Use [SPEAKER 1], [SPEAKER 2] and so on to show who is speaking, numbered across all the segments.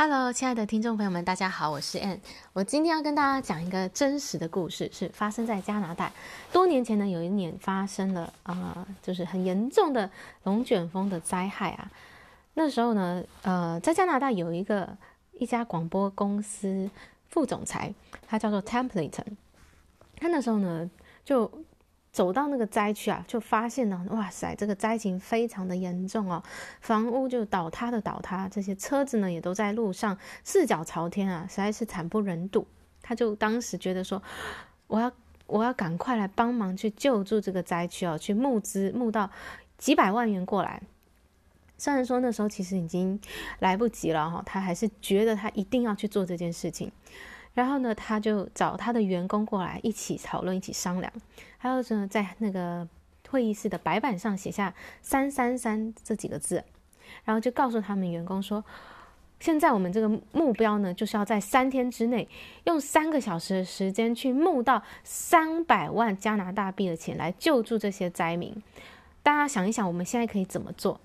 [SPEAKER 1] Hello，亲爱的听众朋友们，大家好，我是 Ann。我今天要跟大家讲一个真实的故事，是发生在加拿大。多年前呢，有一年发生了啊、就是很严重的龙卷风的灾害啊。那时候呢，呃，在加拿大有一个一家广播公司副总裁，他叫做 Templeton。他那时候呢，就走到那个灾区啊，就发现呢，哇塞，这个灾情非常的严重哦，房屋就倒塌的倒塌，这些车子呢也都在路上四脚朝天啊，实在是惨不忍睹。他就当时觉得说，我要我要赶快来帮忙去救助这个灾区哦，去募资募到几百万元过来。虽然说那时候其实已经来不及了哈，他还是觉得他一定要去做这件事情。然后呢，他就找他的员工过来一起讨论，一起商量。还有呢，在那个会议室的白板上写下“三三三”这几个字，然后就告诉他们员工说：“现在我们这个目标呢，就是要在三天之内，用三个小时的时间去募到三百万加拿大币的钱来救助这些灾民。大家想一想，我们现在可以怎么做？”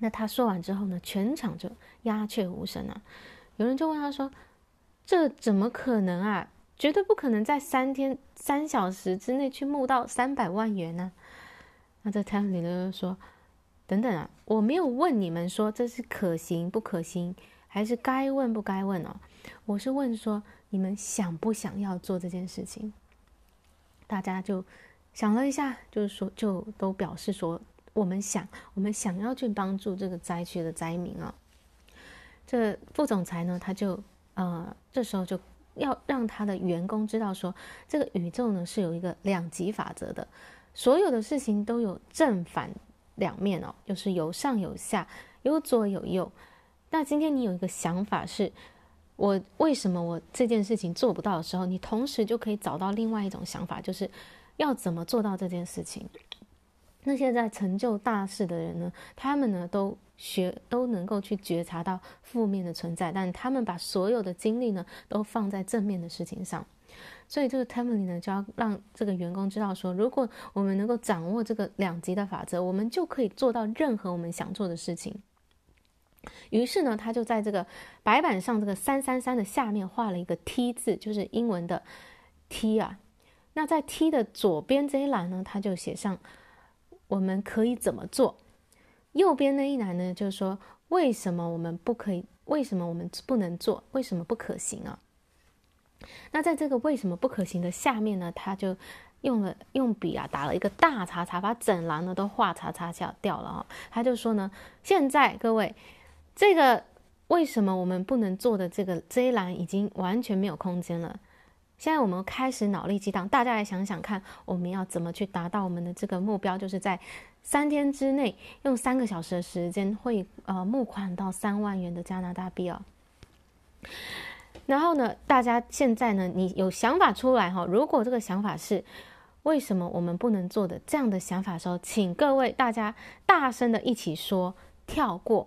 [SPEAKER 1] 那他说完之后呢，全场就鸦雀无声啊。有人就问他说。这怎么可能啊？绝对不可能在三天三小时之内去募到三百万元呢、那这 Tesla 就说：“等等啊，我没有问你们说这是可行不可行，还是该问不该问哦。我是问说你们想不想要做这件事情？”大家就想了一下，就是说，就都表示说我们想，我们想要去帮助这个灾区的灾民啊。这副总裁呢，他就。呃，这时候就要让他的员工知道说，这个宇宙呢是有一个两极法则的，所有的事情都有正反两面哦，就是有上有下，有左有右。那今天你有一个想法是，我为什么我这件事情做不到的时候，你同时就可以找到另外一种想法，就是要怎么做到这件事情。那些在成就大事的人呢，他们呢都。学都能够去觉察到负面的存在，但他们把所有的精力呢都放在正面的事情上，所以这个 temuly 呢就要让这个员工知道说，如果我们能够掌握这个两极的法则，我们就可以做到任何我们想做的事情。于是呢，他就在这个白板上这个三三三的下面画了一个 T 字，就是英文的 T 啊。那在 T 的左边这一栏呢，他就写上我们可以怎么做。右边那一栏呢，就是说为什么我们不可以？为什么我们不能做？为什么不可行啊？那在这个为什么不可行的下面呢，他就用了用笔啊打了一个大叉叉，把整栏呢都画叉叉掉掉了啊。他就说呢，现在各位，这个为什么我们不能做的这个这一栏已经完全没有空间了。现在我们开始脑力激荡，大家来想想看，我们要怎么去达到我们的这个目标？就是在三天之内，用三个小时的时间，会呃募款到三万元的加拿大币哦。然后呢，大家现在呢，你有想法出来哈？如果这个想法是为什么我们不能做的这样的想法时候，请各位大家大声的一起说跳过。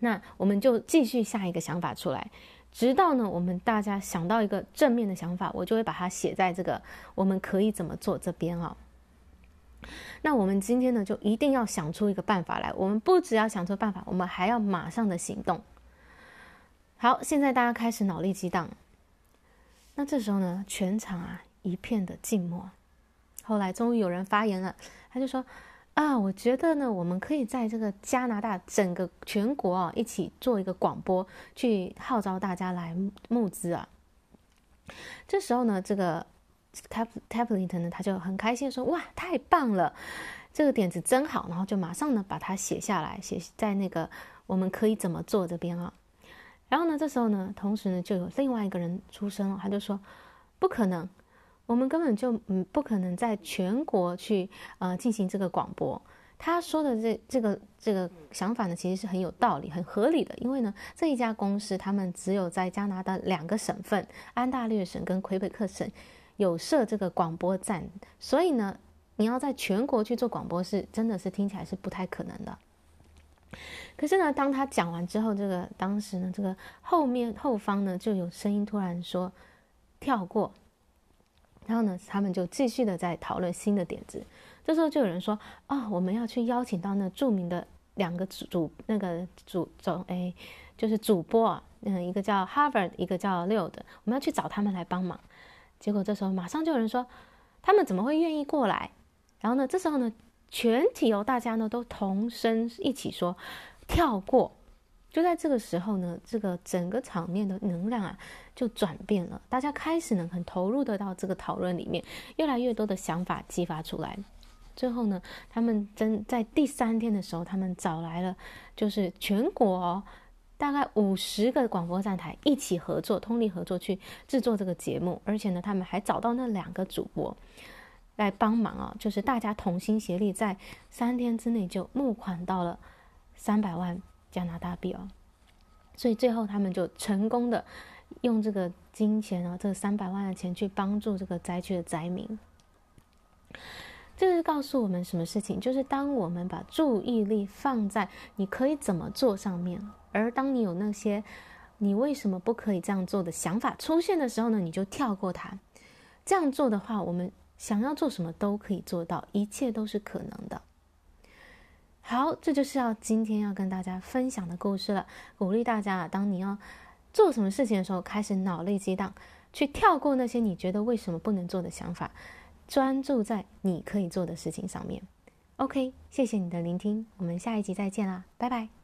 [SPEAKER 1] 那我们就继续下一个想法出来。直到呢，我们大家想到一个正面的想法，我就会把它写在这个我们可以怎么做这边啊。那我们今天呢，就一定要想出一个办法来。我们不只要想出办法，我们还要马上的行动。好，现在大家开始脑力激荡。那这时候呢，全场啊一片的静默。后来终于有人发言了，他就说。啊，我觉得呢，我们可以在这个加拿大整个全国啊，一起做一个广播，去号召大家来募资啊。这时候呢，这个 Templeton 呢，他就很开心说：“哇，太棒了，这个点子真好。”然后就马上呢把它写下来，写在那个我们可以怎么做这边啊。然后呢，这时候呢，同时呢，就有另外一个人出声了，他就说：“不可能。”我们根本就嗯不可能在全国去呃进行这个广播。他说的这这个这个想法呢，其实是很有道理、很合理的。因为呢，这一家公司他们只有在加拿大两个省份——安大略省跟魁北克省有设这个广播站，所以呢，你要在全国去做广播是真的是听起来是不太可能的。可是呢，当他讲完之后，这个当时呢，这个后面后方呢就有声音突然说：“跳过。”然后呢，他们就继续的在讨论新的点子。这时候就有人说：“、哦，我们要去邀请到那著名的两个主那个主总哎就是主播啊，嗯，一个叫 Harvard，一个叫 Leo 的，我们要去找他们来帮忙。结果这时候马上就有人说，他们怎么会愿意过来？然后呢，这时候呢，全体哦，大家呢都同声一起说跳过。就在这个时候呢，这个整个场面的能量啊就转变了，大家开始呢很投入的到这个讨论里面，越来越多的想法激发出来。最后呢，他们真在第三天的时候，他们找来了就是全国，大概五十个广播站台一起合作，通力合作去制作这个节目，而且呢，他们还找到那两个主播来帮忙啊，就是大家同心协力，在三天之内就募款到了三百万加拿大币哦，所以最后他们就成功的用这个金钱啊，这三百万的钱去帮助这个灾区的灾民。这个是告诉我们什么事情？就是当我们把注意力放在你可以怎么做上面，而当你有那些你为什么不可以这样做的想法出现的时候呢，你就跳过它。这样做的话，我们想要做什么都可以做到，一切都是可能的。好，这就是要今天要跟大家分享的故事了。鼓励大家啊，当你要做什么事情的时候，开始脑力激荡，去跳过那些你觉得为什么不能做的想法。专注在你可以做的事情上面。OK，谢谢你的聆听，我们下一集再见啦，拜拜。